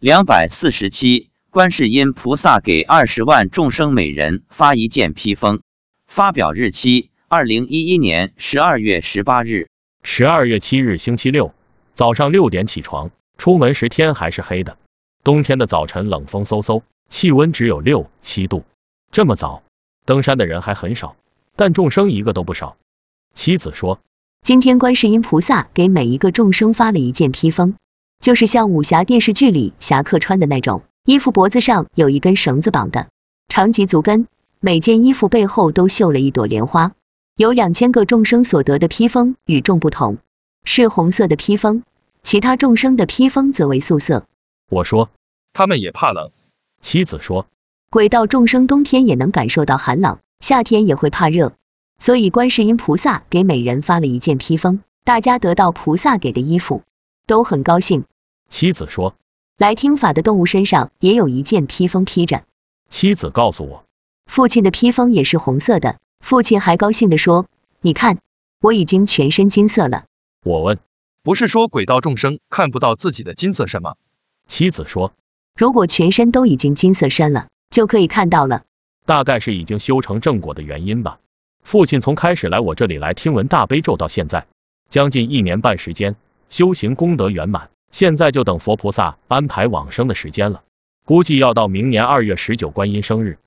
两百四十七，观世音菩萨给二十万众生每人发一件披风。发表日期：二零一一年十二月十八日。十二月七日星期六早上六点起床，出门时天还是黑的。冬天的早晨冷风嗖嗖，气温只有六七度。这么早，登山的人还很少，但众生一个都不少。妻子说，今天观世音菩萨给每一个众生发了一件披风，就是像武侠电视剧里侠客穿的那种衣服，脖子上有一根绳子绑的，长及足跟，每件衣服背后都绣了一朵莲花。有两千个众生所得的披风与众不同，是红色的披风，其他众生的披风则为素色。我说，他们也怕冷。妻子说，鬼道众生冬天也能感受到寒冷，夏天也会怕热，所以观世音菩萨给每人发了一件披风，大家得到菩萨给的衣服，都很高兴。妻子说，来听法的动物身上也有一件披风披着。妻子告诉我，父亲的披风也是红色的。父亲还高兴地说：“你看，我已经全身金色了。”我问：“不是说鬼道众生看不到自己的金色身吗？”妻子说：“如果全身都已经金色身了，就可以看到了。大概是已经修成正果的原因吧。”父亲从开始来我这里来听闻大悲咒到现在，将近一年半时间，修行功德圆满，现在就等佛菩萨安排往生的时间了，估计要到明年二月十九观音生日。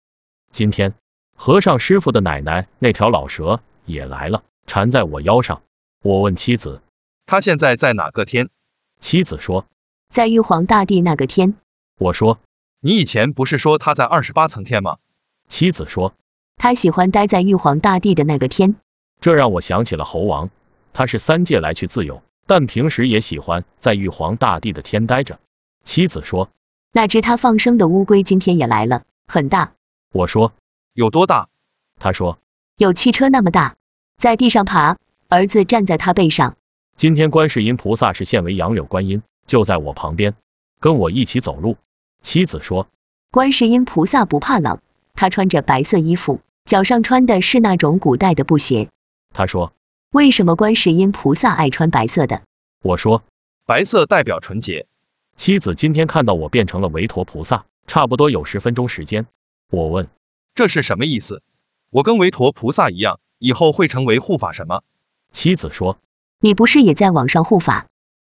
今天。和尚师傅的奶奶那条老蛇也来了，缠在我腰上。我问妻子，他现在在哪个天？妻子说，在玉皇大帝那个天。我说，你以前不是说他在二十八层天吗？妻子说，他喜欢待在玉皇大帝的那个天。这让我想起了猴王，他是三界来去自由，但平时也喜欢在玉皇大帝的天待着。妻子说，那只他放生的乌龟今天也来了，很大。我说。有多大？他说有汽车那么大，在地上爬，儿子站在他背上。今天观世音菩萨是现为杨柳观音，就在我旁边，跟我一起走路。妻子说，观世音菩萨不怕冷，他穿着白色衣服，脚上穿的是那种古代的布鞋。他说，为什么观世音菩萨爱穿白色的？我说，白色代表纯洁。妻子今天看到我变成了韦陀菩萨，差不多有十分钟时间。我问。这是什么意思？我跟韦陀菩萨一样，以后会成为护法什么？妻子说，你不是也在网上护法？